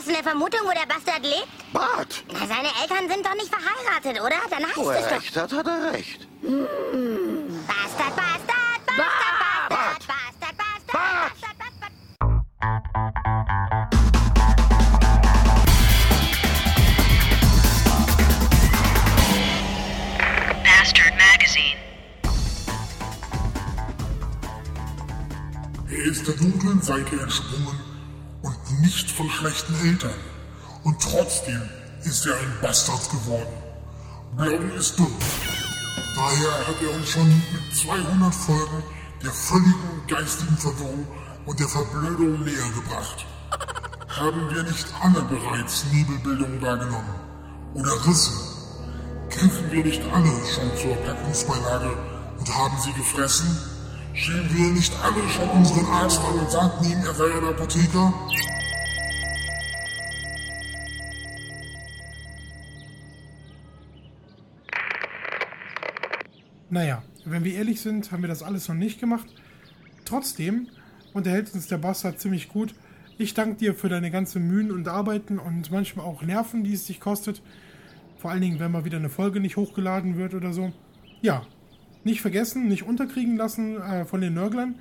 hast du eine Vermutung, wo der Bastard lebt? Bart! Na, seine Eltern sind doch nicht verheiratet, oder? Dann heißt Wo es er doch... recht hat, hat er recht. Bastard, Bastard, Bastard, Bastard, Bastard, Bastard, Bart! Bastard, Bastard. Bastard Magazine. Er ist der dunklen Seite entsprungen nicht von schlechten Eltern. Und trotzdem ist er ein Bastard geworden. Bloggen ist dumm. Daher hat er uns schon mit 200 Folgen der völligen geistigen Verwirrung und der Verblödung näher gebracht. Haben wir nicht alle bereits Nebelbildung wahrgenommen? Oder Risse? Griffen wir nicht alle schon zur Packungsbeilage und haben sie gefressen? Schielen wir nicht alle schon unseren Arzt an und sagten ihm, er sei ein Apotheker? Naja, wenn wir ehrlich sind, haben wir das alles noch nicht gemacht. Trotzdem unterhält uns der Bastard ziemlich gut. Ich danke dir für deine ganzen Mühen und Arbeiten und manchmal auch Nerven, die es dich kostet. Vor allen Dingen, wenn mal wieder eine Folge nicht hochgeladen wird oder so. Ja, nicht vergessen, nicht unterkriegen lassen äh, von den Nörglern.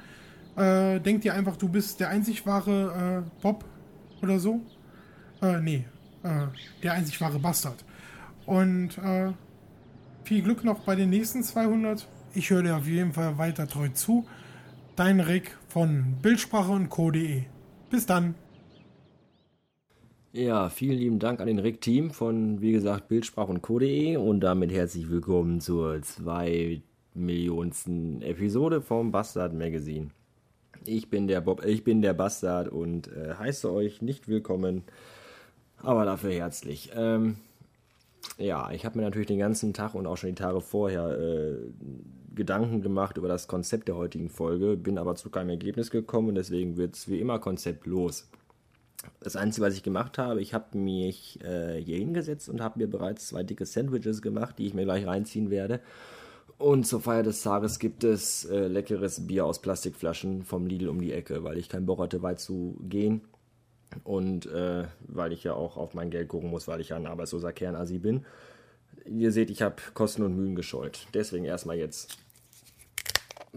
Äh, denk dir einfach, du bist der einzig wahre äh, Bob oder so. Äh, nee, äh, der einzig wahre Bastard. Und äh, viel Glück noch bei den nächsten 200. Ich höre dir auf jeden Fall weiter treu zu. Dein Rick von Bildsprache und Co.de. Bis dann. Ja, vielen lieben Dank an den Rick-Team von, wie gesagt, Bildsprach und Co.de und damit herzlich willkommen zur 2 Millionsten Episode vom Bastard Magazine. Ich bin der Bob, ich bin der Bastard und äh, heiße euch nicht willkommen, aber dafür herzlich. Ähm, ja, ich habe mir natürlich den ganzen Tag und auch schon die Tage vorher äh, Gedanken gemacht über das Konzept der heutigen Folge, bin aber zu keinem Ergebnis gekommen und deswegen wird es wie immer konzeptlos. Das Einzige, was ich gemacht habe, ich habe mich äh, hier hingesetzt und habe mir bereits zwei dicke Sandwiches gemacht, die ich mir gleich reinziehen werde. Und zur Feier des Tages gibt es äh, leckeres Bier aus Plastikflaschen vom Lidl um die Ecke, weil ich keinen Bock hatte, weit zu gehen. Und äh, weil ich ja auch auf mein Geld gucken muss, weil ich ja ein arbeitsloser Kernasi bin. Ihr seht, ich habe Kosten und Mühen gescheut. Deswegen erstmal jetzt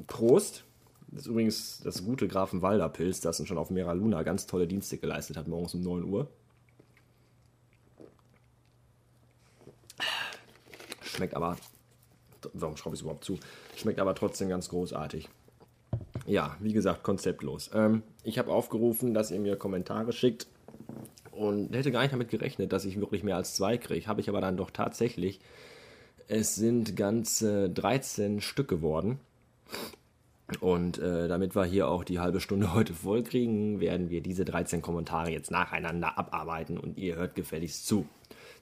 Prost. Das ist übrigens das gute Grafenwalder Pilz, das uns schon auf Mera Luna ganz tolle Dienste geleistet hat, morgens um 9 Uhr. Schmeckt aber. Warum schraube ich es überhaupt zu? Schmeckt aber trotzdem ganz großartig. Ja, wie gesagt, konzeptlos. Ähm, ich habe aufgerufen, dass ihr mir Kommentare schickt und hätte gar nicht damit gerechnet, dass ich wirklich mehr als zwei kriege. Habe ich aber dann doch tatsächlich. Es sind ganze 13 Stück geworden. Und äh, damit wir hier auch die halbe Stunde heute voll kriegen, werden wir diese 13 Kommentare jetzt nacheinander abarbeiten und ihr hört gefälligst zu.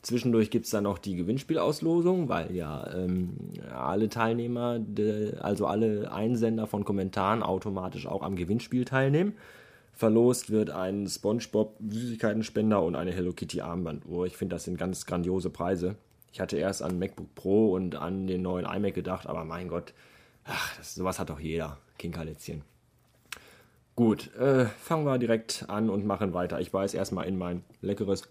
Zwischendurch gibt es dann noch die Gewinnspielauslosung, weil ja ähm, alle Teilnehmer, de, also alle Einsender von Kommentaren automatisch auch am Gewinnspiel teilnehmen. Verlost wird ein SpongeBob Süßigkeitenspender und eine Hello Kitty Armbanduhr. Ich finde, das sind ganz grandiose Preise. Ich hatte erst an MacBook Pro und an den neuen iMac gedacht, aber mein Gott, ach, das, sowas hat doch jeder. Kinkerlitzchen. Gut, äh, fangen wir direkt an und machen weiter. Ich beiß erstmal in mein leckeres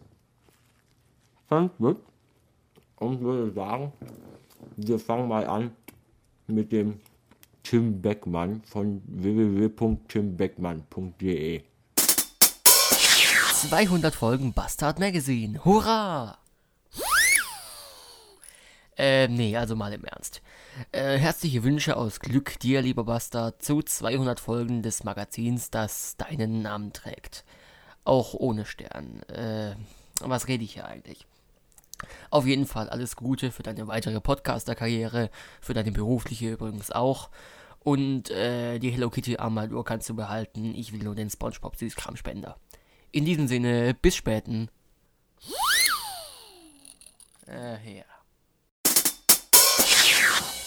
Sandwich und würde sagen, wir fangen mal an mit dem Tim Beckmann von www.timbeckmann.de. 200 Folgen Bastard Magazine. Hurra! Ähm, nee, also mal im Ernst. Äh, herzliche Wünsche aus Glück dir, lieber Bastard, zu 200 Folgen des Magazins, das deinen Namen trägt. Auch ohne Stern. Äh, was rede ich hier eigentlich? Auf jeden Fall alles Gute für deine weitere Podcaster-Karriere, für deine berufliche übrigens auch. Und äh, die Hello Kitty Armbanduhr kannst du behalten. Ich will nur den SpongeBob Süßkramspender. In diesem Sinne, bis späten. Äh, ja.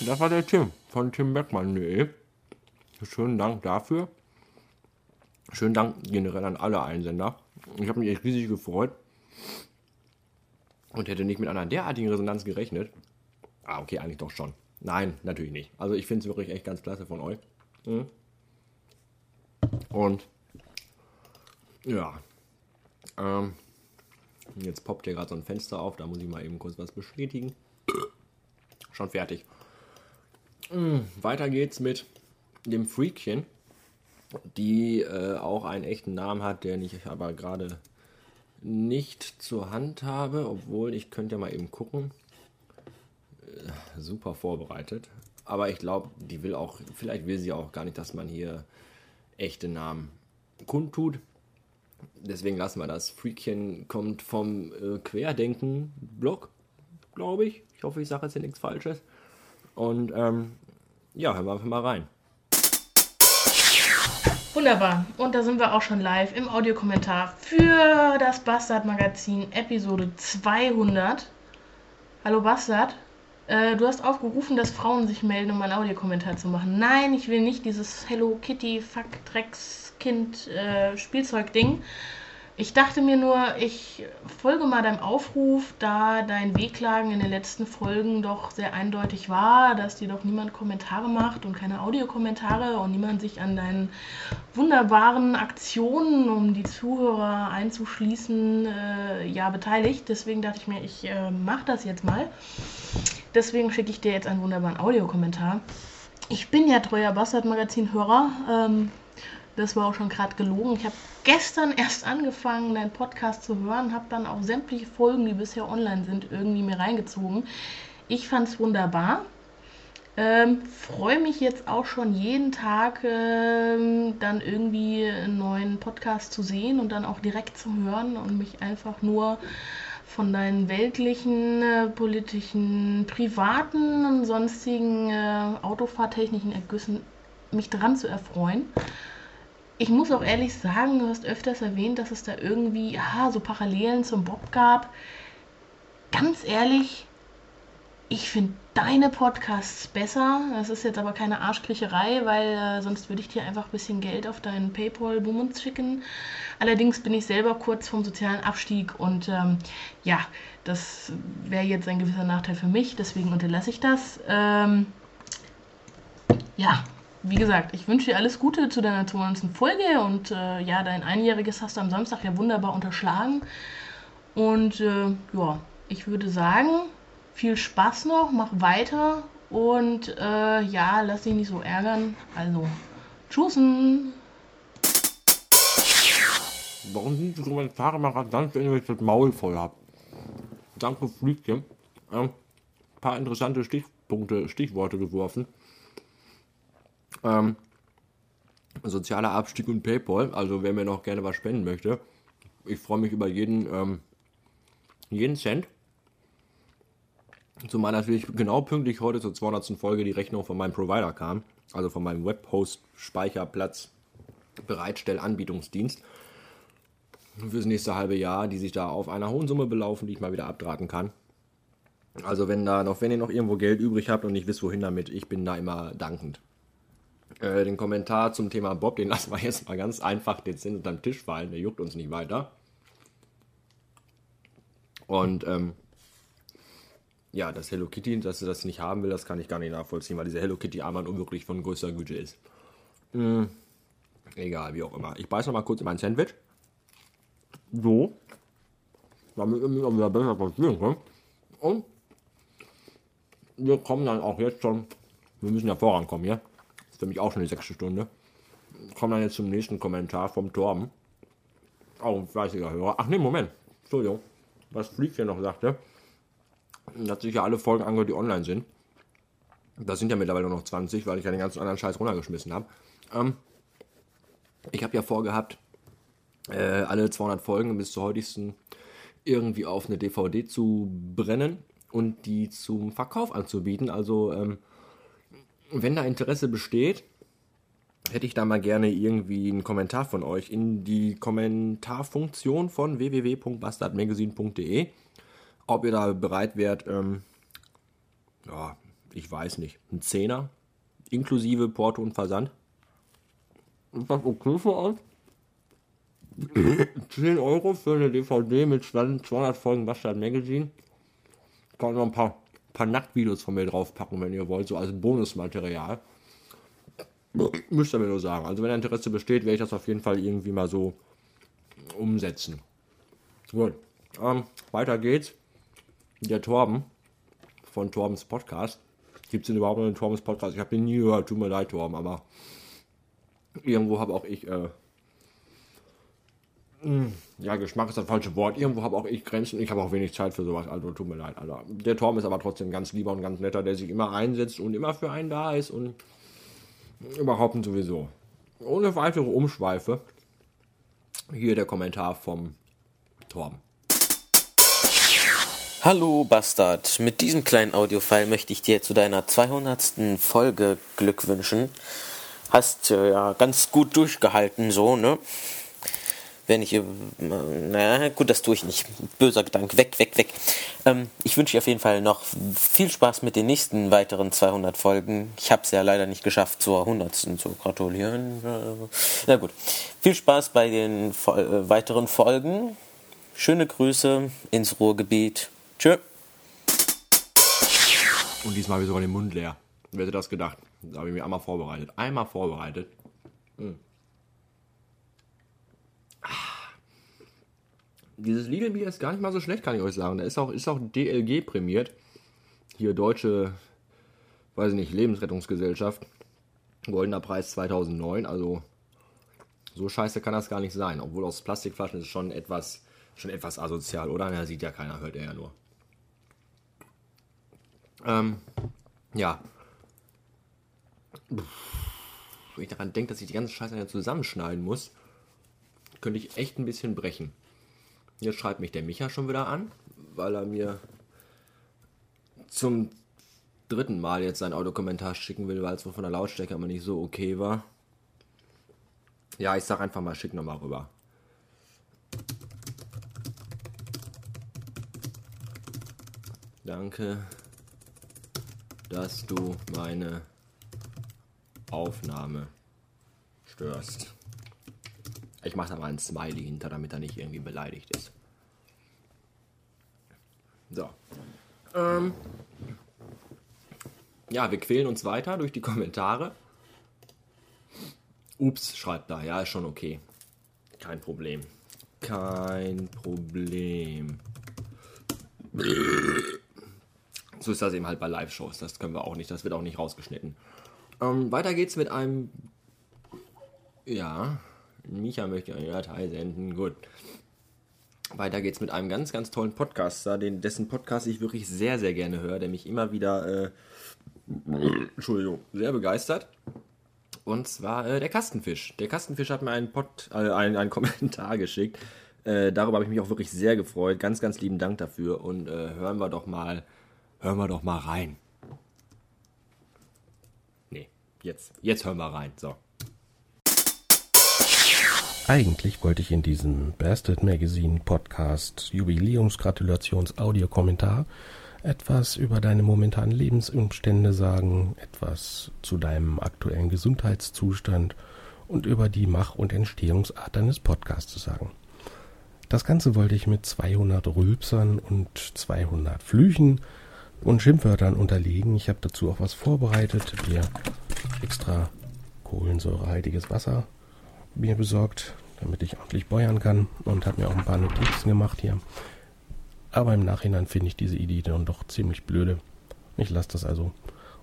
Das war der Tim von timbeckmann.de. Schönen Dank dafür. Schönen Dank generell an alle Einsender. Ich habe mich echt riesig gefreut und hätte nicht mit einer derartigen Resonanz gerechnet. Ah, okay, eigentlich doch schon. Nein, natürlich nicht. Also ich finde es wirklich echt ganz klasse von euch. Mhm. Und ja, ähm, Jetzt poppt hier gerade so ein Fenster auf, da muss ich mal eben kurz was bestätigen. Schon fertig. Mm, weiter geht's mit dem Freakchen, die äh, auch einen echten Namen hat, den ich aber gerade nicht zur Hand habe, obwohl ich könnte ja mal eben gucken. Äh, super vorbereitet. Aber ich glaube, die will auch, vielleicht will sie auch gar nicht, dass man hier echte Namen kundtut. Deswegen lassen wir das. Freakchen kommt vom äh, Querdenken-Blog, glaube ich. Ich hoffe, ich sage jetzt hier nichts Falsches. Und ähm, ja, hören wir einfach mal rein. Wunderbar. Und da sind wir auch schon live im Audiokommentar für das Bastard Magazin Episode 200. Hallo Bastard. Äh, du hast aufgerufen, dass Frauen sich melden, um einen Audiokommentar zu machen. Nein, ich will nicht dieses Hello Kitty Fuck Drecks Kind äh, Spielzeug-Ding. Ich dachte mir nur, ich folge mal deinem Aufruf, da dein Wehklagen in den letzten Folgen doch sehr eindeutig war, dass dir doch niemand Kommentare macht und keine Audiokommentare und niemand sich an deinen wunderbaren Aktionen, um die Zuhörer einzuschließen, äh, ja beteiligt. Deswegen dachte ich mir, ich äh, mache das jetzt mal. Deswegen schicke ich dir jetzt einen wunderbaren Audiokommentar. Ich bin ja treuer Bastard-Magazin-Hörer. Ähm, das war auch schon gerade gelogen. Ich habe gestern erst angefangen, deinen Podcast zu hören, habe dann auch sämtliche Folgen, die bisher online sind, irgendwie mir reingezogen. Ich fand es wunderbar. Ähm, Freue mich jetzt auch schon jeden Tag ähm, dann irgendwie einen neuen Podcast zu sehen und dann auch direkt zu hören und mich einfach nur von deinen weltlichen, äh, politischen, privaten und sonstigen äh, autofahrtechnischen Ergüssen mich dran zu erfreuen. Ich muss auch ehrlich sagen, du hast öfters erwähnt, dass es da irgendwie ja, so Parallelen zum Bob gab. Ganz ehrlich, ich finde deine Podcasts besser. Das ist jetzt aber keine Arschkriecherei, weil äh, sonst würde ich dir einfach ein bisschen Geld auf deinen Paypal-Bummens schicken. Allerdings bin ich selber kurz vom sozialen Abstieg und ähm, ja, das wäre jetzt ein gewisser Nachteil für mich, deswegen unterlasse ich das. Ähm, ja, wie gesagt, ich wünsche dir alles Gute zu deiner 200. Folge und äh, ja, dein Einjähriges hast du am Samstag ja wunderbar unterschlagen. Und äh, ja, ich würde sagen, viel Spaß noch, mach weiter und äh, ja, lass dich nicht so ärgern. Also, tschüssen. Warum sind die Kommentare mal rasant, wenn ich das Maul voll habe? Danke, Fliegchen. Ähm, paar interessante Stichpunkte, Stichworte geworfen. Ähm, sozialer Abstieg und PayPal, also wer mir noch gerne was spenden möchte, ich freue mich über jeden, ähm, jeden Cent. Zumal natürlich genau pünktlich heute zur 200. Folge die Rechnung von meinem Provider kam, also von meinem Webhost-Speicherplatz Bereitstellanbietungsdienst fürs nächste halbe Jahr, die sich da auf einer hohen Summe belaufen, die ich mal wieder abdrahten kann. Also wenn da noch, wenn ihr noch irgendwo Geld übrig habt und nicht wisst, wohin damit, ich bin da immer dankend. Äh, den Kommentar zum Thema Bob, den lassen wir jetzt mal ganz einfach dezent unterm Tisch fallen, der juckt uns nicht weiter. Und ähm, ja, das Hello Kitty, dass er das nicht haben will, das kann ich gar nicht nachvollziehen, weil dieser Hello Kitty Armband wirklich von größter Güte ist. Hm, egal, wie auch immer. Ich beiß noch mal kurz in mein Sandwich. So. Damit ich auch wieder besser passieren kann. Und wir kommen dann auch jetzt schon, wir müssen ja vorankommen, ja? Für mich auch schon die sechste Stunde. Kommen dann jetzt zum nächsten Kommentar vom Torben. Auch ein fleißiger Hörer. Ach nee, Moment. Entschuldigung. Was Flieg hier noch sagte. Hat sich ja alle Folgen angehört, die online sind. Das sind ja mittlerweile nur noch 20, weil ich ja den ganzen anderen Scheiß runtergeschmissen habe. Ähm, ich habe ja vorgehabt, äh, alle 200 Folgen bis zur heutigsten irgendwie auf eine DVD zu brennen und die zum Verkauf anzubieten. Also, ähm, wenn da Interesse besteht, hätte ich da mal gerne irgendwie einen Kommentar von euch in die Kommentarfunktion von www.bastardmagazine.de. Ob ihr da bereit wärt, ähm, ja, ich weiß nicht, ein Zehner inklusive Porto und Versand. Ist das okay für euch? 10 Euro für eine DVD mit 200 Folgen Bastard Magazine. Kann noch ein paar, paar Nacktvideos von mir draufpacken, wenn ihr wollt, so als Bonusmaterial. Müsst ihr mir nur sagen. Also wenn Interesse besteht, werde ich das auf jeden Fall irgendwie mal so umsetzen. Gut. Ähm, weiter geht's. Der Torben von Torbens Podcast. Gibt es denn überhaupt noch einen Torbens Podcast? Ich habe den nie gehört, tut mir leid, Torben, aber irgendwo habe auch ich, äh, ja, Geschmack ist das falsche Wort. Irgendwo habe auch ich Grenzen. Ich habe auch wenig Zeit für sowas, also tut mir leid. Also, der Torben ist aber trotzdem ganz lieber und ganz netter, der sich immer einsetzt und immer für einen da ist und überhaupt sowieso. Ohne weitere Umschweife. Hier der Kommentar vom Torben. Hallo Bastard, mit diesem kleinen Audiofile möchte ich dir zu deiner 200. Folge Glück wünschen. Hast äh, ja ganz gut durchgehalten, so, ne? Wenn ich, äh, na gut, das tue ich nicht. Böser Gedanke, weg, weg, weg. Ähm, ich wünsche dir auf jeden Fall noch viel Spaß mit den nächsten weiteren 200 Folgen. Ich habe es ja leider nicht geschafft, zur 100. zu gratulieren. Na gut, viel Spaß bei den Fol äh, weiteren Folgen. Schöne Grüße ins Ruhrgebiet. Tschö. Und diesmal habe ich sogar den Mund leer. Wer hätte das gedacht? Da habe ich mich einmal vorbereitet. Einmal vorbereitet. Hm. Dieses Lidl-Bier ist gar nicht mal so schlecht, kann ich euch sagen. Da ist auch, ist auch DLG prämiert. Hier deutsche, weiß ich nicht, Lebensrettungsgesellschaft. Goldener Preis 2009. Also so scheiße kann das gar nicht sein. Obwohl aus Plastikflaschen ist schon etwas, schon etwas asozial, oder? Na, sieht ja keiner, hört er ja nur. Ähm, ja. Wenn ich daran denke, dass ich die ganze Scheiße zusammenschneiden muss, könnte ich echt ein bisschen brechen. Jetzt schreibt mich der Micha schon wieder an, weil er mir zum dritten Mal jetzt seinen Audiokommentar schicken will, weil es wohl von der Lautstärke aber nicht so okay war. Ja, ich sag einfach mal, schick nochmal rüber. Danke, dass du meine Aufnahme störst. Ich mache da mal ein Smiley hinter, damit er nicht irgendwie beleidigt ist. So. Ähm. Ja, wir quälen uns weiter durch die Kommentare. Ups, schreibt da. Ja, ist schon okay. Kein Problem. Kein Problem. So ist das eben halt bei Live-Shows. Das können wir auch nicht. Das wird auch nicht rausgeschnitten. Ähm, weiter geht's mit einem. Ja. Micha möchte eine Datei senden. Gut. Weiter geht's mit einem ganz, ganz tollen Podcaster, den, dessen Podcast ich wirklich sehr, sehr gerne höre, der mich immer wieder, äh, Entschuldigung, sehr begeistert. Und zwar äh, der Kastenfisch. Der Kastenfisch hat mir einen, Pod, äh, einen, einen Kommentar geschickt. Äh, darüber habe ich mich auch wirklich sehr gefreut. Ganz, ganz lieben Dank dafür. Und äh, hören wir doch mal, hören wir doch mal rein. Nee, jetzt, jetzt hören wir rein. So. Eigentlich wollte ich in diesem Bastard Magazine Podcast Jubiläumsgratulations Audiokommentar etwas über deine momentanen Lebensumstände sagen, etwas zu deinem aktuellen Gesundheitszustand und über die Mach- und Entstehungsart deines Podcasts sagen. Das Ganze wollte ich mit 200 Rülpsern und 200 Flüchen und Schimpfwörtern unterlegen. Ich habe dazu auch was vorbereitet, hier extra kohlensäurehaltiges Wasser mir besorgt, damit ich ordentlich beuern kann und habe mir auch ein paar Notizen gemacht hier. Aber im Nachhinein finde ich diese Idee dann doch ziemlich blöde. Ich lasse das also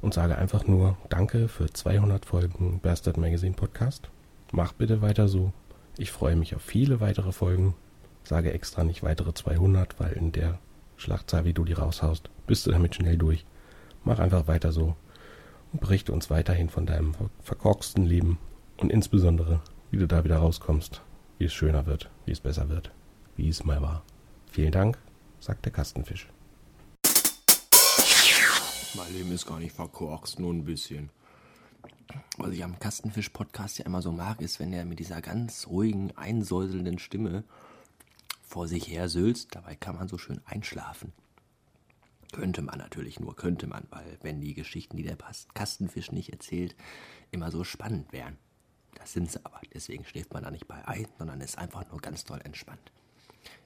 und sage einfach nur Danke für 200 Folgen Bastard Magazine Podcast. Mach bitte weiter so. Ich freue mich auf viele weitere Folgen. Sage extra nicht weitere 200, weil in der Schlachtzahl, wie du die raushaust, bist du damit schnell durch. Mach einfach weiter so und berichte uns weiterhin von deinem verkorksten Leben und insbesondere, wie du da wieder rauskommst, wie es schöner wird, wie es besser wird, wie es mal war. Vielen Dank, sagt der Kastenfisch. Mein Leben ist gar nicht verkorkst, nur ein bisschen. Was ich am Kastenfisch-Podcast ja immer so mag, ist, wenn er mit dieser ganz ruhigen, einsäuselnden Stimme vor sich her sülzt. Dabei kann man so schön einschlafen. Könnte man natürlich nur, könnte man, weil wenn die Geschichten, die der Kastenfisch nicht erzählt, immer so spannend wären. Das sind sie aber. Deswegen schläft man da nicht bei ein, sondern ist einfach nur ganz toll entspannt.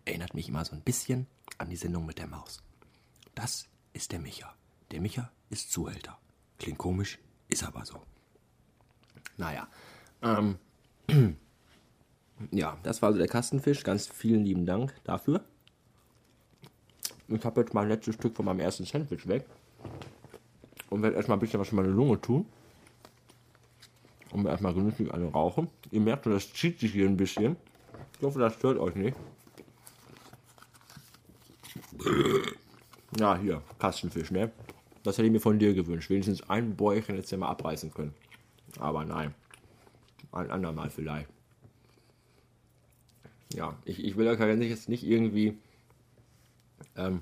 Erinnert mich immer so ein bisschen an die Sendung mit der Maus. Das ist der Micha. Der Micha ist Zuhälter. Klingt komisch, ist aber so. Naja, ähm, ja, das war also der Kastenfisch. Ganz vielen lieben Dank dafür. Ich habe jetzt mein letztes Stück von meinem ersten Sandwich weg. Und werde erstmal ein bisschen was für meine Lunge tun. Und erstmal genüsslich eine rauchen. Ihr merkt das zieht sich hier ein bisschen. Ich hoffe, das stört euch nicht. Ja, hier, Kastenfisch, ne? Das hätte ich mir von dir gewünscht. Wenigstens ein Bäuerchen jetzt ja mal abreißen können. Aber nein. Ein andermal vielleicht. Ja, ich, ich will euch jetzt nicht irgendwie. Ähm,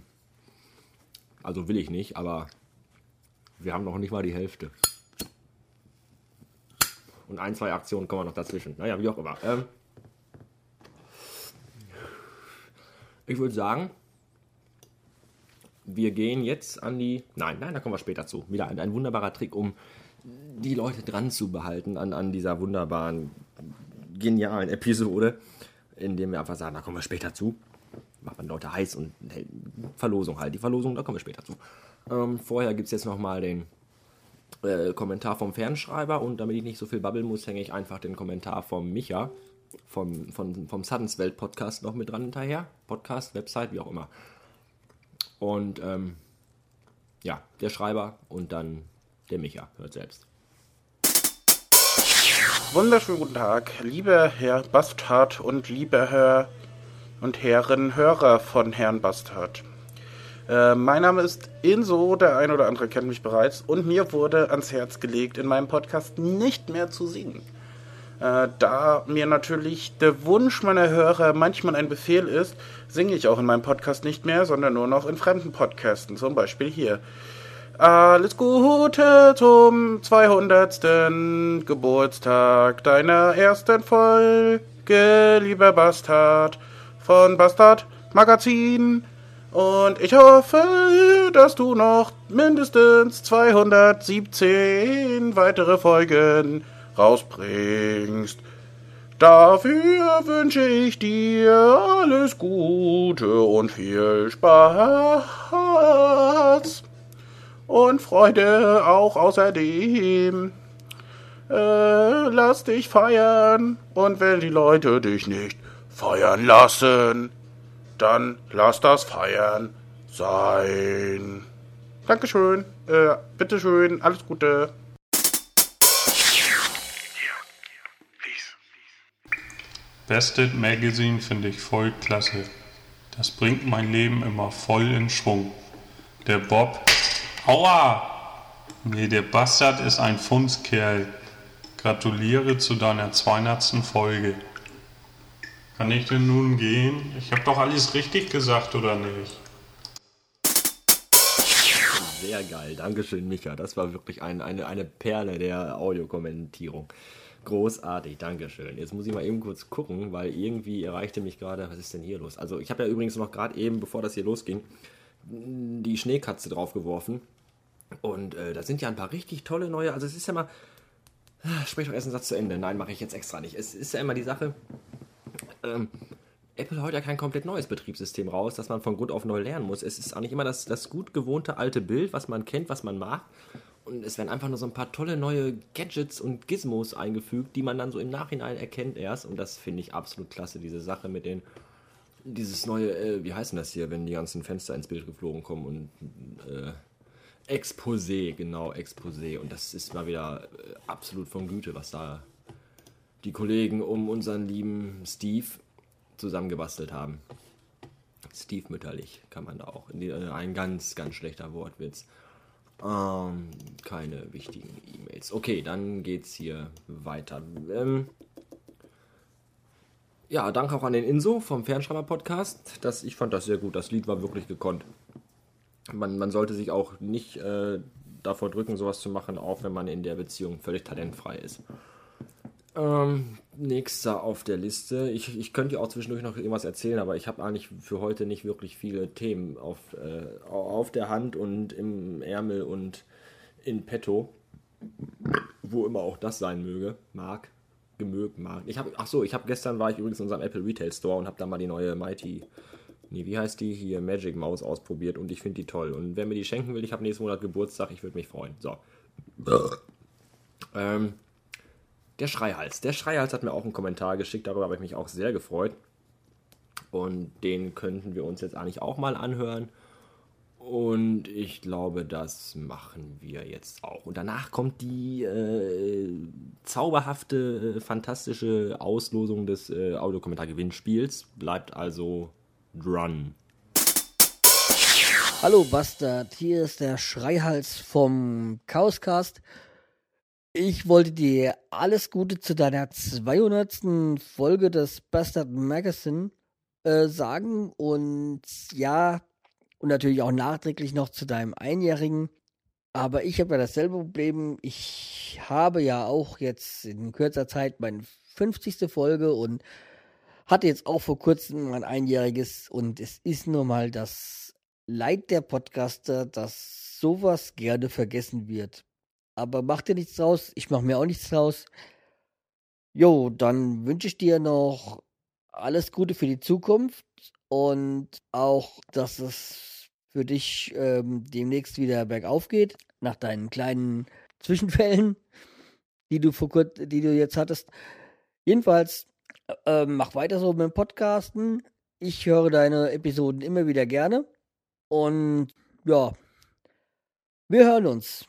also will ich nicht, aber wir haben noch nicht mal die Hälfte. Und ein, zwei Aktionen kommen noch dazwischen. Naja, wie auch immer. Ähm, ich würde sagen, wir gehen jetzt an die. Nein, nein, da kommen wir später zu. Wieder ein, ein wunderbarer Trick, um die Leute dran zu behalten an, an dieser wunderbaren, genialen Episode, indem wir einfach sagen, da kommen wir später zu. Macht man Leute heiß und Verlosung halt. Die Verlosung, da kommen wir später zu. Ähm, vorher gibt es jetzt nochmal den äh, Kommentar vom Fernschreiber und damit ich nicht so viel babbeln muss, hänge ich einfach den Kommentar vom Micha vom, vom, vom Suddens Welt Podcast noch mit dran hinterher. Podcast, Website, wie auch immer. Und ähm, ja, der Schreiber und dann der Micha, hört selbst. Wunderschönen guten Tag, lieber Herr Bastard und lieber Herr und Herren Hörer von Herrn Bastard. Äh, mein Name ist Inso, der ein oder andere kennt mich bereits, und mir wurde ans Herz gelegt, in meinem Podcast nicht mehr zu singen. Äh, da mir natürlich der Wunsch meiner Hörer manchmal ein Befehl ist, singe ich auch in meinem Podcast nicht mehr, sondern nur noch in fremden Podcasten, zum Beispiel hier. Alles Gute zum 200. Geburtstag deiner ersten Folge, lieber Bastard, von Bastard Magazin. Und ich hoffe, dass du noch mindestens 217 weitere Folgen rausbringst. Dafür wünsche ich dir alles Gute und viel Spaß und Freude auch außerdem. Äh, lass dich feiern und wenn die Leute dich nicht feiern lassen, dann lass das Feiern sein. Dankeschön, äh, bitteschön, alles Gute. Bested Magazine finde ich voll klasse. Das bringt mein Leben immer voll in Schwung. Der Bob. Aua! Nee, der Bastard ist ein Fundskerl. Gratuliere zu deiner 200. Folge. Kann ich denn nun gehen? Ich habe doch alles richtig gesagt, oder nicht? Sehr geil, Dankeschön, Micha. Das war wirklich ein, eine, eine Perle der Audiokommentierung. Großartig, Dankeschön. Jetzt muss ich mal eben kurz gucken, weil irgendwie erreichte mich gerade, was ist denn hier los? Also ich habe ja übrigens noch gerade eben, bevor das hier losging, die Schneekatze draufgeworfen. Und äh, da sind ja ein paar richtig tolle neue, also es ist ja mal, ah, sprich doch erst einen Satz zu Ende. Nein, mache ich jetzt extra nicht. Es ist ja immer die Sache, ähm, Apple heute ja kein komplett neues Betriebssystem raus, das man von Grund auf neu lernen muss. Es ist eigentlich immer das, das gut gewohnte alte Bild, was man kennt, was man mag. Und es werden einfach nur so ein paar tolle neue Gadgets und Gizmos eingefügt, die man dann so im Nachhinein erkennt erst. Und das finde ich absolut klasse, diese Sache mit den. Dieses neue, äh, wie heißt denn das hier, wenn die ganzen Fenster ins Bild geflogen kommen und. Äh, Exposé, genau, Exposé. Und das ist mal wieder äh, absolut von Güte, was da die Kollegen um unseren lieben Steve zusammengebastelt haben. Steve mütterlich kann man da auch. Ein ganz, ganz schlechter Wortwitz. Ähm, keine wichtigen E-Mails. Okay, dann geht's hier weiter. Ähm, ja, danke auch an den Inso vom Fernschreiber-Podcast. Ich fand das sehr gut. Das Lied war wirklich gekonnt. Man, man sollte sich auch nicht äh, davor drücken, sowas zu machen, auch wenn man in der Beziehung völlig talentfrei ist. Ähm, nächster auf der Liste. Ich, ich könnte ja auch zwischendurch noch irgendwas erzählen, aber ich habe eigentlich für heute nicht wirklich viele Themen auf, äh, auf der Hand und im Ärmel und in petto. Wo immer auch das sein möge. Mag. Gemögt, mag. Ich habe, ach so, ich habe gestern war ich übrigens in unserem Apple Retail Store und habe da mal die neue Mighty, nee, wie heißt die hier, Magic Maus ausprobiert und ich finde die toll. Und wer mir die schenken will, ich habe nächsten Monat Geburtstag, ich würde mich freuen. So. ähm, der Schreihals. Der Schreihals hat mir auch einen Kommentar geschickt, darüber habe ich mich auch sehr gefreut. Und den könnten wir uns jetzt eigentlich auch mal anhören. Und ich glaube, das machen wir jetzt auch. Und danach kommt die äh, zauberhafte, äh, fantastische Auslosung des äh, Audiokommentar-Gewinnspiels. Bleibt also dran. Hallo Bastard, hier ist der Schreihals vom Chaoscast. Ich wollte dir alles Gute zu deiner 200. Folge des Bastard Magazine äh, sagen und ja, und natürlich auch nachträglich noch zu deinem Einjährigen. Aber ich habe ja dasselbe Problem. Ich habe ja auch jetzt in kürzer Zeit meine 50. Folge und hatte jetzt auch vor kurzem mein Einjähriges und es ist nun mal das Leid der Podcaster, dass sowas gerne vergessen wird. Aber mach dir nichts draus, ich mach mir auch nichts draus. Jo, dann wünsche ich dir noch alles Gute für die Zukunft und auch, dass es für dich ähm, demnächst wieder bergauf geht, nach deinen kleinen Zwischenfällen, die du vor kurz, die du jetzt hattest. Jedenfalls, äh, mach weiter so mit dem Podcasten. Ich höre deine Episoden immer wieder gerne. Und ja, wir hören uns.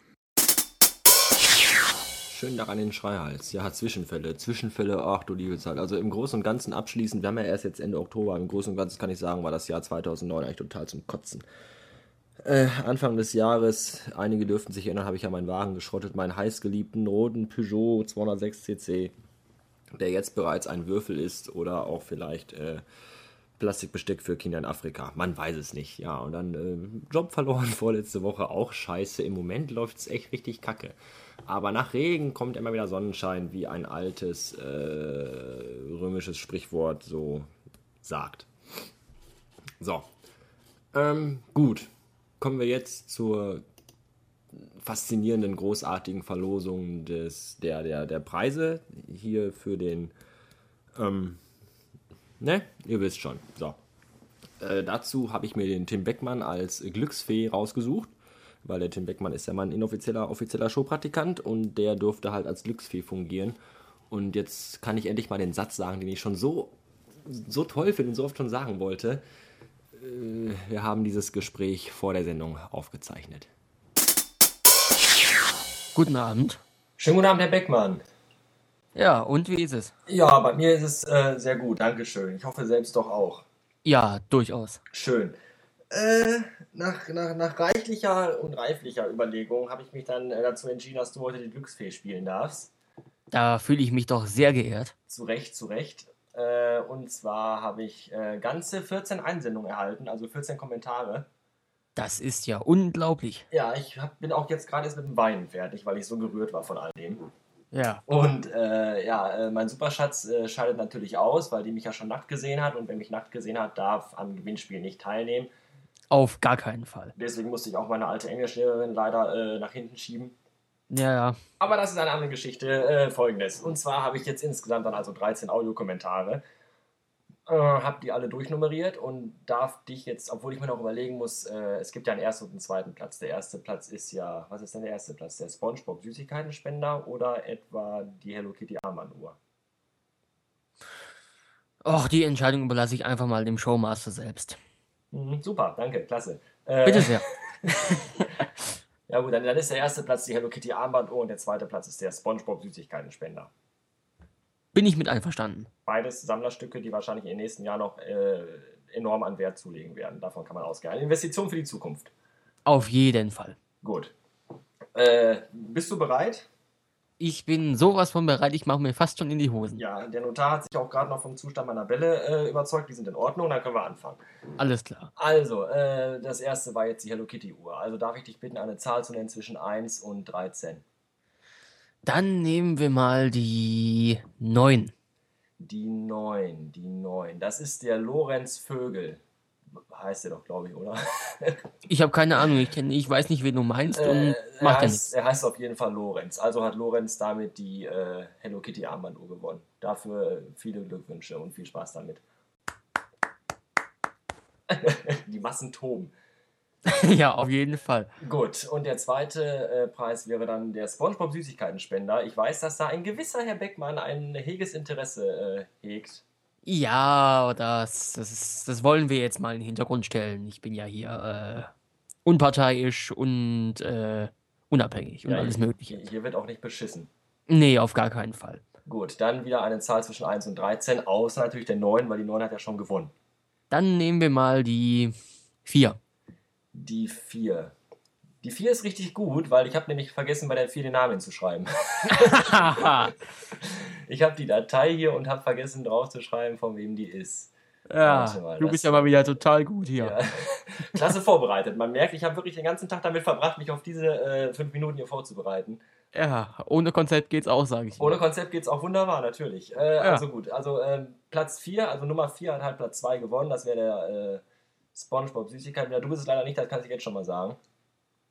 Schönen Dank an den Schreihals. Ja, Zwischenfälle. Zwischenfälle, ach du liebe Zeit. Also im Großen und Ganzen abschließend, wir haben ja erst jetzt Ende Oktober, im Großen und Ganzen kann ich sagen, war das Jahr 2009 eigentlich total zum Kotzen. Äh, Anfang des Jahres, einige dürften sich erinnern, habe ich ja meinen Wagen geschrottet, meinen heißgeliebten roten Peugeot 206 cc, der jetzt bereits ein Würfel ist oder auch vielleicht äh, Plastikbesteck für Kinder in Afrika. Man weiß es nicht. Ja, und dann äh, Job verloren vorletzte Woche, auch scheiße. Im Moment läuft es echt richtig kacke. Aber nach Regen kommt immer wieder Sonnenschein, wie ein altes äh, römisches Sprichwort so sagt. So. Ähm, gut. Kommen wir jetzt zur faszinierenden, großartigen Verlosung des, der, der, der Preise. Hier für den. Ähm, ne? Ihr wisst schon. So. Äh, dazu habe ich mir den Tim Beckmann als Glücksfee rausgesucht weil der Tim Beckmann ist ja mein inoffizieller offizieller Showpraktikant und der durfte halt als Glücksfee fungieren. Und jetzt kann ich endlich mal den Satz sagen, den ich schon so, so toll finde und so oft schon sagen wollte. Äh, Wir haben dieses Gespräch vor der Sendung aufgezeichnet. Guten Abend. Schönen guten Abend, Herr Beckmann. Ja, und wie ist es? Ja, bei mir ist es äh, sehr gut, Dankeschön. Ich hoffe selbst doch auch. Ja, durchaus. Schön. Äh, nach, nach, nach reichlicher und reiflicher Überlegung habe ich mich dann äh, dazu entschieden, dass du heute die Glücksfee spielen darfst. Da fühle ich mich doch sehr geehrt. Zu Recht, zu Recht. Äh, und zwar habe ich äh, ganze 14 Einsendungen erhalten, also 14 Kommentare. Das ist ja unglaublich. Ja, ich hab, bin auch jetzt gerade erst mit dem Weinen fertig, weil ich so gerührt war von all dem. Ja. Und äh, ja, äh, mein Superschatz äh, scheidet natürlich aus, weil die mich ja schon nackt gesehen hat und wer mich nackt gesehen hat, darf am Gewinnspiel nicht teilnehmen. Auf gar keinen Fall. Deswegen musste ich auch meine alte Englischlehrerin leider äh, nach hinten schieben. Ja, ja. Aber das ist eine andere Geschichte. Äh, Folgendes. Und zwar habe ich jetzt insgesamt dann also 13 Audiokommentare. Äh, habe die alle durchnummeriert und darf dich jetzt, obwohl ich mir noch überlegen muss, äh, es gibt ja einen ersten und einen zweiten Platz. Der erste Platz ist ja, was ist denn der erste Platz? Der SpongeBob Süßigkeitenspender oder etwa die Hello Kitty Armbanduhr? Och, die Entscheidung überlasse ich einfach mal dem Showmaster selbst. Mhm, super, danke, klasse. Äh, Bitte sehr. ja gut, dann, dann ist der erste Platz die Hello Kitty Armbanduhr und der zweite Platz ist der SpongeBob Süßigkeitenspender. Bin ich mit einverstanden. Beides Sammlerstücke, die wahrscheinlich im nächsten Jahr noch äh, enorm an Wert zulegen werden. Davon kann man ausgehen. Eine Investition für die Zukunft. Auf jeden Fall. Gut. Äh, bist du bereit? Ich bin sowas von bereit, ich mache mir fast schon in die Hosen. Ja, der Notar hat sich auch gerade noch vom Zustand meiner Bälle äh, überzeugt. Die sind in Ordnung, dann können wir anfangen. Alles klar. Also, äh, das erste war jetzt die Hello Kitty Uhr. Also darf ich dich bitten, eine Zahl zu nennen zwischen 1 und 13. Dann nehmen wir mal die 9. Die 9, die 9. Das ist der Lorenz Vögel. Heißt der doch, glaube ich, oder? Ich habe keine Ahnung, ich, kenn, ich weiß nicht, wen du meinst Äh, er, heißt, er heißt auf jeden Fall Lorenz. Also hat Lorenz damit die äh, Hello Kitty Armbanduhr gewonnen. Dafür viele Glückwünsche und viel Spaß damit. die Massen toben. ja, auf jeden Fall. Gut, und der zweite äh, Preis wäre dann der SpongeBob Süßigkeitenspender. Ich weiß, dass da ein gewisser Herr Beckmann ein heges Interesse äh, hegt. Ja, das, das, ist, das wollen wir jetzt mal in den Hintergrund stellen. Ich bin ja hier unparteiisch und äh, unabhängig und Ja, alles Mögliche. Hier, hier wird auch nicht beschissen. Nee, auf gar keinen Fall. Gut, dann wieder eine Zahl zwischen 1 und 13, außer natürlich der 9, weil die 9 hat ja schon gewonnen. Dann nehmen wir mal die 4. Die 4. Die 4 ist richtig gut, weil ich habe nämlich vergessen, bei der 4 den Namen hinzuschreiben. ich habe die Datei hier und habe vergessen draufzuschreiben, von wem die ist. Warte mal, ja, du bist ja mal wieder total gut hier. Ja. Klasse vorbereitet. Man merkt, ich habe wirklich den ganzen Tag damit verbracht, mich auf diese äh, fünf Minuten hier vorzubereiten. Ja, ohne Konzept geht's auch, sage ich. Ohne dir. Konzept geht es auch wunderbar, natürlich. Äh, Also gut, also ähm, Platz 4, also Nummer 4 hat halt Platz 2 gewonnen. Das wäre der äh, SpongeBob Süßigkeit. Ja, du bist es leider nicht, das kann ich jetzt schon mal sagen.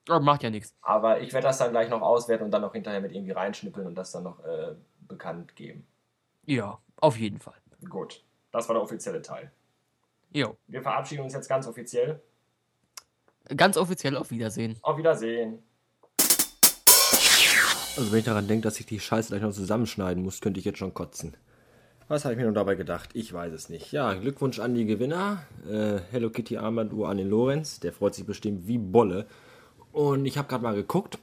Ja, macht ja nichts. Aber ich werde das dann gleich noch auswerten und dann noch hinterher mit irgendwie reinschnippeln und das dann noch äh, bekannt geben. Ja, auf jeden Fall. Gut, das war der offizielle Teil. Jo. Wir verabschieden uns jetzt ganz offiziell. Ganz offiziell auf Wiedersehen. Auf Wiedersehen. Also wenn ich daran denke, dass ich die Scheiße gleich noch zusammenschneiden muss, könnte ich jetzt schon kotzen. Was habe ich mir nun dabei gedacht? Ich weiß es nicht. Ja, Glückwunsch an die Gewinner. Äh, Hello Kitty Armbanduhr an den Lorenz. Der freut sich bestimmt wie Bolle. Und ich habe gerade mal geguckt,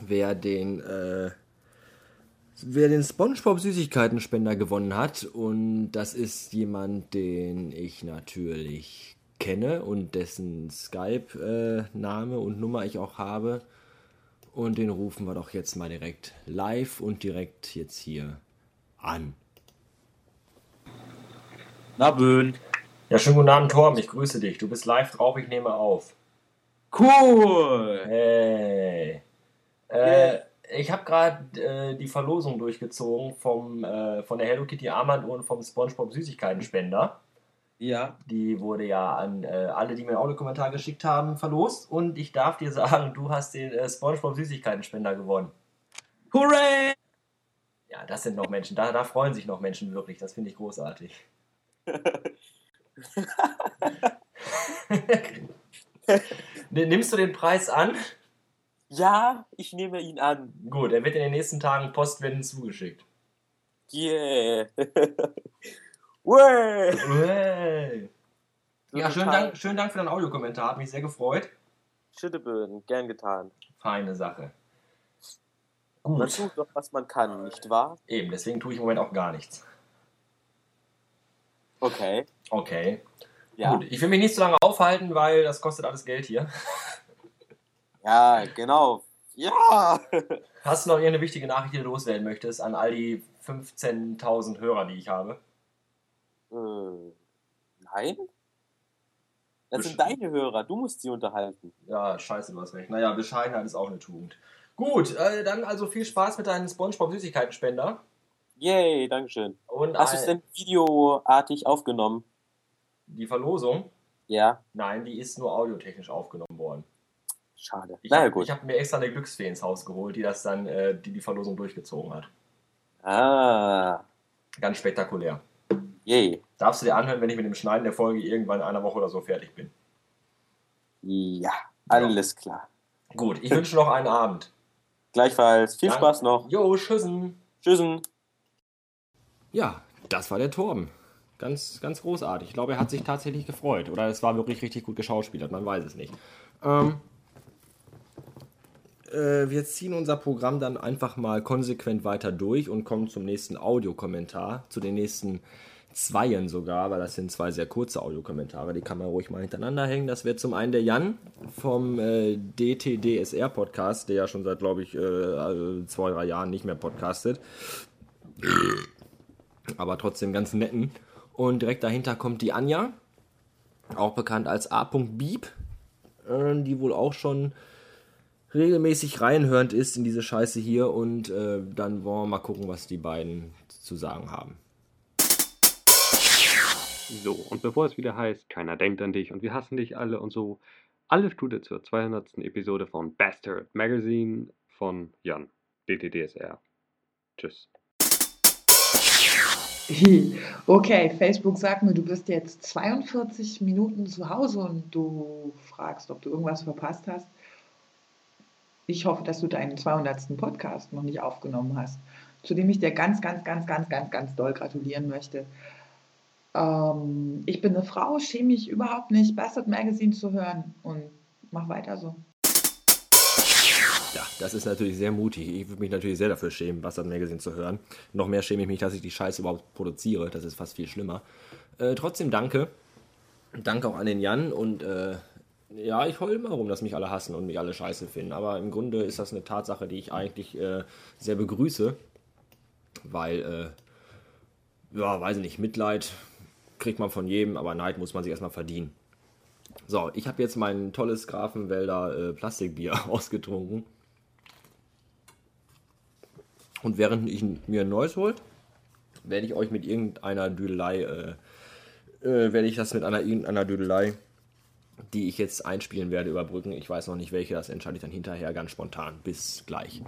wer den, äh, wer den SpongeBob Süßigkeitenspender gewonnen hat. Und das ist jemand, den ich natürlich kenne und dessen Skype-Name und Nummer ich auch habe. Und den rufen wir doch jetzt mal direkt live und direkt jetzt hier an. Na, Böhn. Ja, schönen guten Abend, Torben. Ich grüße dich. Du bist live drauf, ich nehme auf. Cool. Hey. Äh, ich habe gerade äh, die Verlosung durchgezogen vom, äh, von der Hello Kitty Armbanduhr und vom SpongeBob Süßigkeitenspender. Ja. Die wurde ja an äh, alle, die mir einen Audiokommentar geschickt haben, verlost. Und ich darf dir sagen, du hast den äh, SpongeBob Süßigkeitenspender gewonnen. Hooray! Ja, das sind noch Menschen. Da, da freuen sich noch Menschen wirklich. Das finde ich großartig. Nimmst du den Preis an? Ja, ich nehme ihn an. Gut, er wird in den nächsten Tagen postwendend zugeschickt. Yeah. Way. Hey. Ja, schönen Dank, schönen Dank für deinen Audiokommentar. Hat mich sehr gefreut. Schütteböden, gern getan. Feine Sache. Man Gut. tut doch, was man kann, nicht wahr? Eben, deswegen tue ich im Moment auch gar nichts. Okay. Okay. Ja. Gut, ich will mich nicht so lange aufhalten, weil das kostet alles Geld hier. Ja, genau. Ja. Hast du noch irgendeine wichtige Nachricht, die du loswerden möchtest an all die 15.000 Hörer, die ich habe? Äh, nein? Das sind deine Hörer, du musst sie unterhalten. Ja, scheiße, du hast recht. Naja, Bescheidenheit ist auch eine Tugend. Gut, äh, dann also viel Spaß mit deinem SpongeBob-Süßigkeitenspender. Yay, Dankeschön. Und Hast du es denn videoartig aufgenommen? Die Verlosung? Ja. Nein, die ist nur audiotechnisch aufgenommen worden. Schade. Ich habe hab mir extra eine Glücksfee ins Haus geholt, die das dann, äh, die die Verlosung durchgezogen hat. Ah. Ganz spektakulär. Yay. Darfst du dir anhören, wenn ich mit dem Schneiden der Folge irgendwann in einer Woche oder so fertig bin. Ja, alles klar. Gut, ich wünsche noch einen Abend. Gleichfalls. Viel Danke. Spaß noch. Jo, tschüssen. Tschüssen. Ja, das war der Torben. Ganz, ganz großartig. Ich glaube, er hat sich tatsächlich gefreut. Oder es war wirklich richtig gut geschauspielert, man weiß es nicht. Ähm, äh, wir ziehen unser Programm dann einfach mal konsequent weiter durch und kommen zum nächsten Audiokommentar, zu den nächsten zweien sogar, weil das sind zwei sehr kurze Audiokommentare, die kann man ruhig mal hintereinander hängen. Das wäre zum einen der Jan vom äh, DTDSR Podcast, der ja schon seit, glaube ich, äh, zwei, drei Jahren nicht mehr podcastet aber trotzdem ganz netten. Und direkt dahinter kommt die Anja, auch bekannt als A.Beep, äh, die wohl auch schon regelmäßig reinhörend ist in diese Scheiße hier. Und äh, dann wollen wir mal gucken, was die beiden zu sagen haben. So, und bevor es wieder heißt, keiner denkt an dich und wir hassen dich alle und so, alles Gute zur 200. Episode von Bastard Magazine von Jan, DTDSR. Tschüss. Okay, Facebook sagt mir, du bist jetzt 42 Minuten zu Hause und du fragst, ob du irgendwas verpasst hast. Ich hoffe, dass du deinen 200. Podcast noch nicht aufgenommen hast, zu dem ich dir ganz, ganz, ganz, ganz, ganz, ganz doll gratulieren möchte. Ähm, ich bin eine Frau, schäme mich überhaupt nicht, Bastard Magazine zu hören und Mach weiter so. Ja, das ist natürlich sehr mutig. Ich würde mich natürlich sehr dafür schämen, Bastard Magazine zu hören. Noch mehr schäme ich mich, dass ich die Scheiße überhaupt produziere. Das ist fast viel schlimmer. Äh, trotzdem danke. Danke auch an den Jan und äh, ja, ich heule immer rum, dass mich alle hassen und mich alle scheiße finden. Aber im Grunde ist das eine Tatsache, die ich eigentlich äh, sehr begrüße. Weil, äh, ja, weiß ich nicht, Mitleid kriegt man von jedem, aber Neid muss man sich erstmal verdienen. So, ich habe jetzt mein tolles Grafenwälder äh, Plastikbier ausgetrunken. Und während ich mir ein neues hole, werde ich euch mit irgendeiner Düdelei, äh, äh, werde ich das mit einer irgendeiner Düdelei, die ich jetzt einspielen werde, überbrücken. Ich weiß noch nicht welche, das entscheide ich dann hinterher ganz spontan. Bis gleich.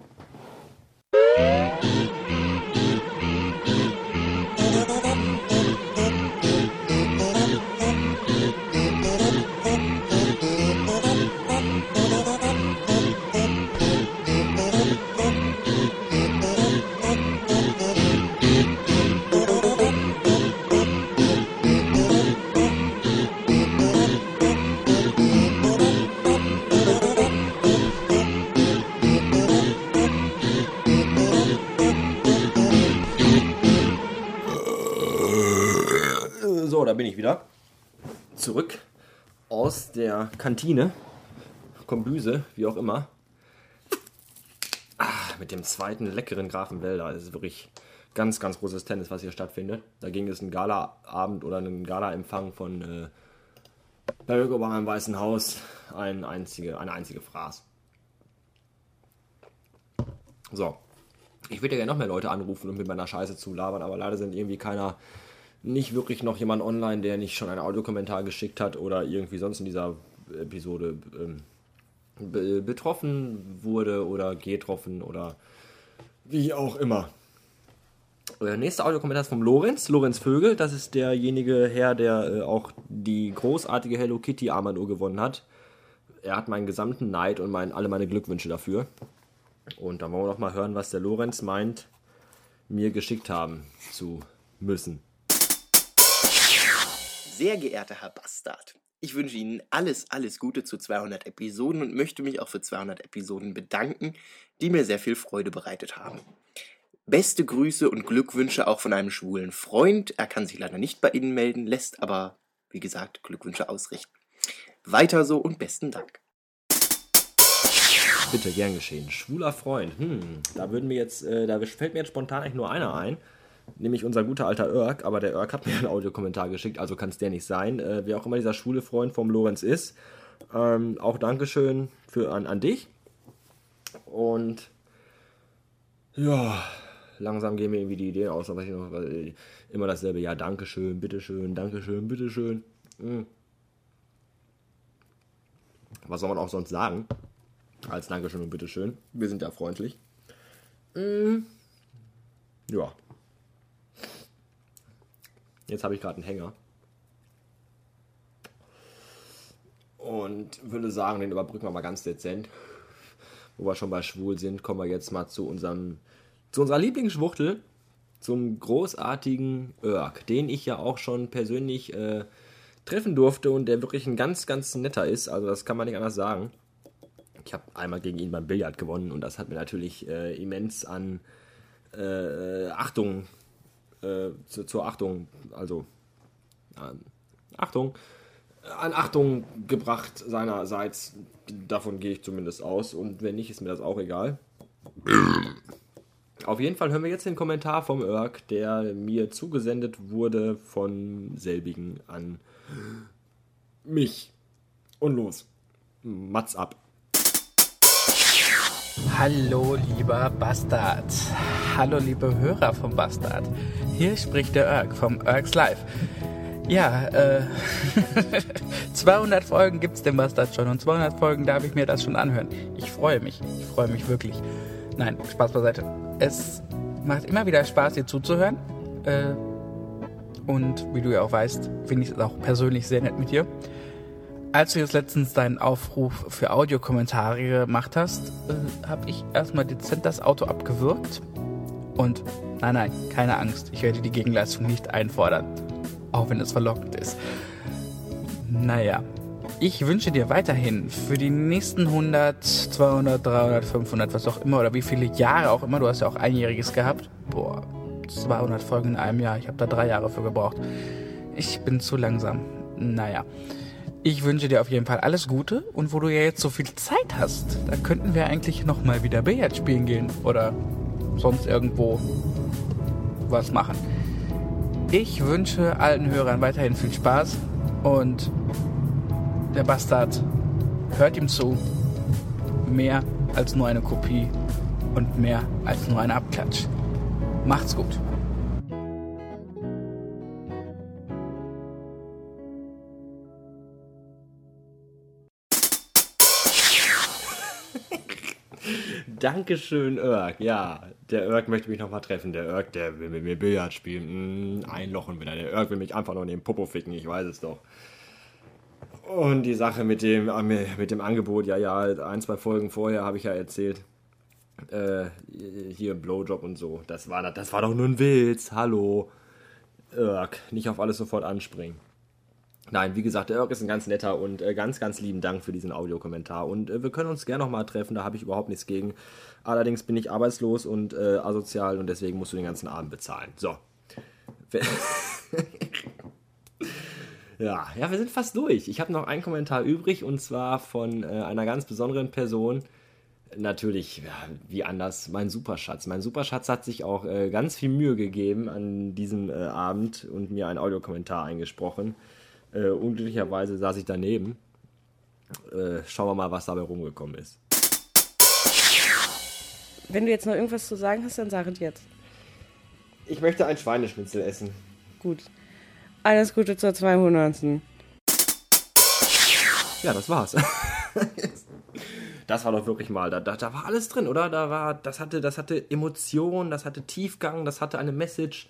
Da bin ich wieder. Zurück aus der Kantine. Kombüse, wie auch immer. Ah, mit dem zweiten leckeren Grafenwälder. Das ist wirklich ganz, ganz großes Tennis, was hier stattfindet. Da ging es ein Galaabend oder einen Gala-Empfang von äh, Barack Obama im Weißen Haus. Ein einzige, eine einzige Phrase. So. Ich würde ja gerne noch mehr Leute anrufen und mit meiner Scheiße zu labern, aber leider sind irgendwie keiner, nicht wirklich noch jemand online, der nicht schon einen Audiokommentar geschickt hat oder irgendwie sonst in dieser Episode ähm, be betroffen wurde oder getroffen oder wie auch immer. Der nächste Audiokommentar ist vom Lorenz, Lorenz Vögel. Das ist derjenige Herr, der äh, auch die großartige Hello Kitty Armbanduhr gewonnen hat. Er hat meinen gesamten Neid und mein, alle meine Glückwünsche dafür. Und dann wollen wir noch mal hören, was der Lorenz meint, mir geschickt haben zu müssen. Sehr geehrter Herr Bastard, ich wünsche Ihnen alles, alles Gute zu 200 Episoden und möchte mich auch für 200 Episoden bedanken, die mir sehr viel Freude bereitet haben. Beste Grüße und Glückwünsche auch von einem schwulen Freund. Er kann sich leider nicht bei Ihnen melden, lässt aber, wie gesagt, Glückwünsche ausrichten. Weiter so und besten Dank. Bitte, gern geschehen. Schwuler Freund. Hm, da würden mir jetzt, äh, da fällt mir jetzt spontan eigentlich nur einer ein. Nämlich unser guter alter Irk, aber der Irk hat mir einen Audiokommentar geschickt, also kann es der nicht sein. Äh, wer auch immer dieser schwule Freund vom Lorenz ist. Ähm, auch Dankeschön für, an, an dich. Und ja, langsam gehen mir irgendwie die Ideen aus, aber ich noch, weil immer dasselbe, ja, Dankeschön, bitteschön, Dankeschön, bitteschön. Hm. Was soll man auch sonst sagen? Als Dankeschön und bitteschön. Wir sind ja freundlich. Hm. Ja. Jetzt habe ich gerade einen Hänger. Und würde sagen, den überbrücken wir mal ganz dezent. Wo wir schon bei schwul sind, kommen wir jetzt mal zu unserem zu unserer Lieblingsschwuchtel, zum großartigen Irk, den ich ja auch schon persönlich äh, treffen durfte und der wirklich ein ganz, ganz netter ist. Also das kann man nicht anders sagen. Ich habe einmal gegen ihn beim Billard gewonnen und das hat mir natürlich äh, immens an äh, Achtung, äh, zu, zur Achtung, also Achtung, an Achtung gebracht seinerseits. Davon gehe ich zumindest aus und wenn nicht, ist mir das auch egal. Auf jeden Fall hören wir jetzt den Kommentar vom Irk, der mir zugesendet wurde von selbigen an mich. Und los. Mats ab. Hallo, lieber Bastard. Hallo, liebe Hörer vom Bastard. Hier spricht der Irk vom Irks Live. Ja, äh, 200 Folgen gibt's dem Bastard schon und 200 Folgen darf ich mir das schon anhören. Ich freue mich. Ich freue mich wirklich. Nein, Spaß beiseite. Es macht immer wieder Spaß, dir zuzuhören. Äh, und wie du ja auch weißt, finde ich es auch persönlich sehr nett mit dir. Als du jetzt letztens deinen Aufruf für Audiokommentare gemacht hast, äh, habe ich erstmal dezent das Auto abgewürgt. Und nein, nein, keine Angst, ich werde die Gegenleistung nicht einfordern. Auch wenn es verlockend ist. Naja, ich wünsche dir weiterhin für die nächsten 100, 200, 300, 500, was auch immer, oder wie viele Jahre auch immer, du hast ja auch einjähriges gehabt. Boah, 200 Folgen in einem Jahr, ich habe da drei Jahre für gebraucht. Ich bin zu langsam. Naja. Ich wünsche dir auf jeden Fall alles Gute und wo du ja jetzt so viel Zeit hast, da könnten wir eigentlich nochmal wieder Billard spielen gehen oder sonst irgendwo was machen. Ich wünsche allen Hörern weiterhin viel Spaß und der Bastard hört ihm zu. Mehr als nur eine Kopie und mehr als nur ein Abklatsch. Macht's gut. Dankeschön, Irk. Ja, der Irk möchte mich nochmal treffen. Der Irk, der will mit mir Billard spielen. Mm, einlochen will er. Der Irk will mich einfach nur in den Popo ficken, ich weiß es doch. Und die Sache mit dem, äh, mit dem Angebot, ja, ja, ein, zwei Folgen vorher habe ich ja erzählt. Äh, hier Blowjob und so. Das war, das war doch nur ein Witz. Hallo. Irk, nicht auf alles sofort anspringen. Nein, wie gesagt, der Irk ist ein ganz netter und äh, ganz, ganz lieben Dank für diesen Audiokommentar. Und äh, wir können uns gerne nochmal treffen, da habe ich überhaupt nichts gegen. Allerdings bin ich arbeitslos und äh, asozial und deswegen musst du den ganzen Abend bezahlen. So. ja, ja, wir sind fast durch. Ich habe noch einen Kommentar übrig und zwar von äh, einer ganz besonderen Person. Natürlich, ja, wie anders, mein Superschatz. Mein Superschatz hat sich auch äh, ganz viel Mühe gegeben an diesem äh, Abend und mir einen Audiokommentar eingesprochen. Äh, unglücklicherweise saß ich daneben. Äh, schauen wir mal, was dabei rumgekommen ist. Wenn du jetzt noch irgendwas zu sagen hast, dann sag es jetzt. Ich möchte ein Schweineschnitzel essen. Gut. Alles Gute zur 200. Ja, das war's. das war doch wirklich mal, da, da, da war alles drin, oder? Da war, das hatte, das hatte Emotion, das hatte Tiefgang, das hatte eine Message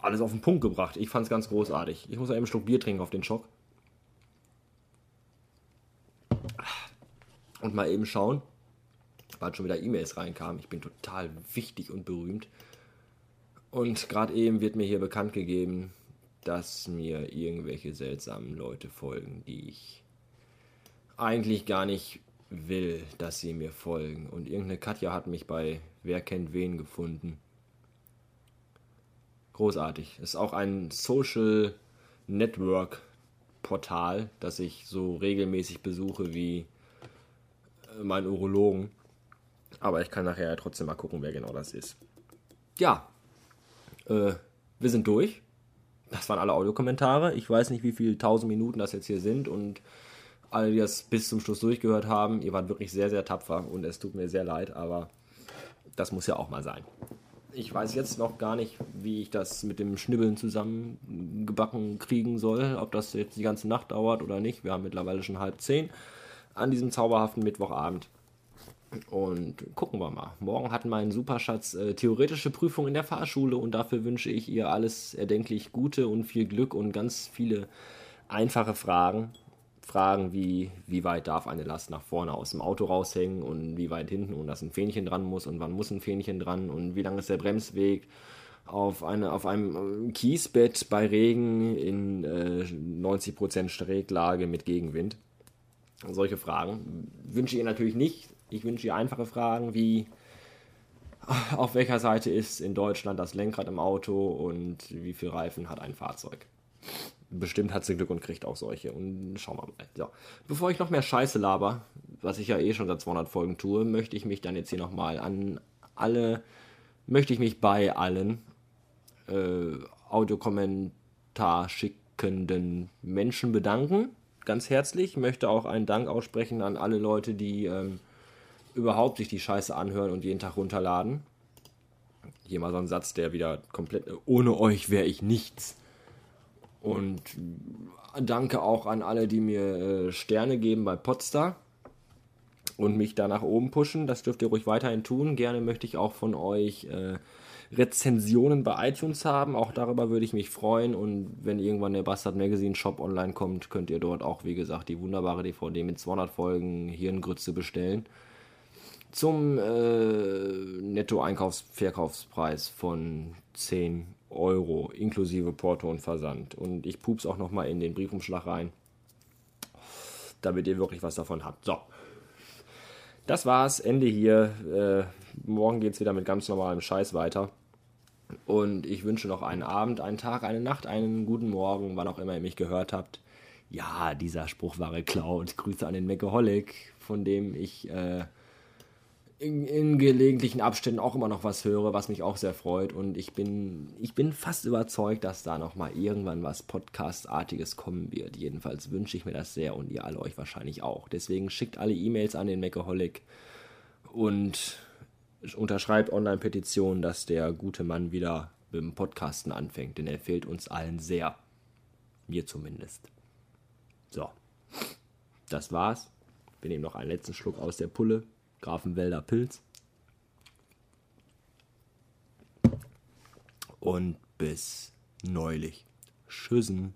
alles auf den Punkt gebracht. Ich fand es ganz großartig. Ich muss eben einen Schluck Bier trinken auf den Schock. Und mal eben schauen, weil schon wieder E-Mails reinkamen. Ich bin total wichtig und berühmt. Und gerade eben wird mir hier bekannt gegeben, dass mir irgendwelche seltsamen Leute folgen, die ich eigentlich gar nicht will, dass sie mir folgen. Und irgendeine Katja hat mich bei Wer kennt wen gefunden großartig. Ist auch ein Social Network Portal, das ich so regelmäßig besuche wie äh, mein Urologen. Aber ich kann nachher ja trotzdem mal gucken, wer genau das ist. Ja, äh, wir sind durch. Das waren alle Audiokommentare. Ich weiß nicht, wie viele tausend Minuten das jetzt hier sind und alle, die das bis zum Schluss durchgehört haben, ihr wart wirklich sehr, sehr tapfer und es tut mir sehr leid, aber das muss ja auch mal sein ich weiß jetzt noch gar nicht, wie ich das mit dem Schnibbeln zusammengebacken kriegen soll. Ob das jetzt die ganze Nacht dauert oder nicht. Wir haben mittlerweile schon halb zehn an diesem zauberhaften Mittwochabend. Und gucken wir mal. Morgen hat mein Superschatz äh, theoretische Prüfung in der Fahrschule und dafür wünsche ich ihr alles erdenklich Gute und viel Glück und ganz viele einfache Fragen. Fragen wie, wie weit darf eine Last nach vorne aus dem Auto raushängen und wie weit hinten und dass ein Fähnchen dran muss und wann muss ein Fähnchen dran und wie lang ist der Bremsweg auf, eine, auf einem Kiesbett bei Regen in äh, 90% Schräglage mit Gegenwind. Solche Fragen wünsche ich ihr natürlich nicht. Ich wünsche ihr einfache Fragen wie auf welcher Seite ist in Deutschland das Lenkrad im Auto und wie viel Reifen hat ein Fahrzeug bestimmt hat sie Glück und kriegt auch solche. Und schauen wir mal. So. Bevor ich noch mehr Scheiße laber, was ich ja eh schon seit 200 Folgen tue, möchte ich mich dann jetzt hier nochmal an alle, möchte ich mich bei allen äh, Audiokommentar schickenden Menschen bedanken. Ganz herzlich. Möchte auch einen Dank aussprechen an alle Leute, die ähm, überhaupt sich die Scheiße anhören und jeden Tag runterladen. Hier mal so ein Satz, der wieder komplett. Ohne euch wäre ich nichts. Und danke auch an alle, die mir äh, Sterne geben bei Podstar und mich da nach oben pushen. Das dürft ihr ruhig weiterhin tun. Gerne möchte ich auch von euch äh, Rezensionen bei iTunes haben. Auch darüber würde ich mich freuen. Und wenn irgendwann der Bastard Magazine Shop online kommt, könnt ihr dort auch, wie gesagt, die wunderbare DVD mit 200 Folgen Hirngrütze bestellen. Zum äh, Netto-Einkaufs-Verkaufspreis von 10 Euro inklusive Porto und Versand. Und ich pups auch nochmal in den Briefumschlag rein. damit ihr wirklich was davon habt. So. Das war's, Ende hier. Äh, morgen geht's wieder mit ganz normalem Scheiß weiter. Und ich wünsche noch einen Abend, einen Tag, eine Nacht, einen guten Morgen, wann auch immer ihr mich gehört habt. Ja, dieser Spruch war geklaut. Grüße an den Mecaholic, von dem ich äh, in, in gelegentlichen Abständen auch immer noch was höre, was mich auch sehr freut. Und ich bin, ich bin fast überzeugt, dass da noch mal irgendwann was Podcast-artiges kommen wird. Jedenfalls wünsche ich mir das sehr und ihr alle euch wahrscheinlich auch. Deswegen schickt alle E-Mails an den Mecaholic und unterschreibt Online-Petitionen, dass der gute Mann wieder mit dem Podcasten anfängt, denn er fehlt uns allen sehr. Mir zumindest. So, das war's. Wir nehmen noch einen letzten Schluck aus der Pulle. Grafenwälder Pilz. Und bis neulich. Tschüssen.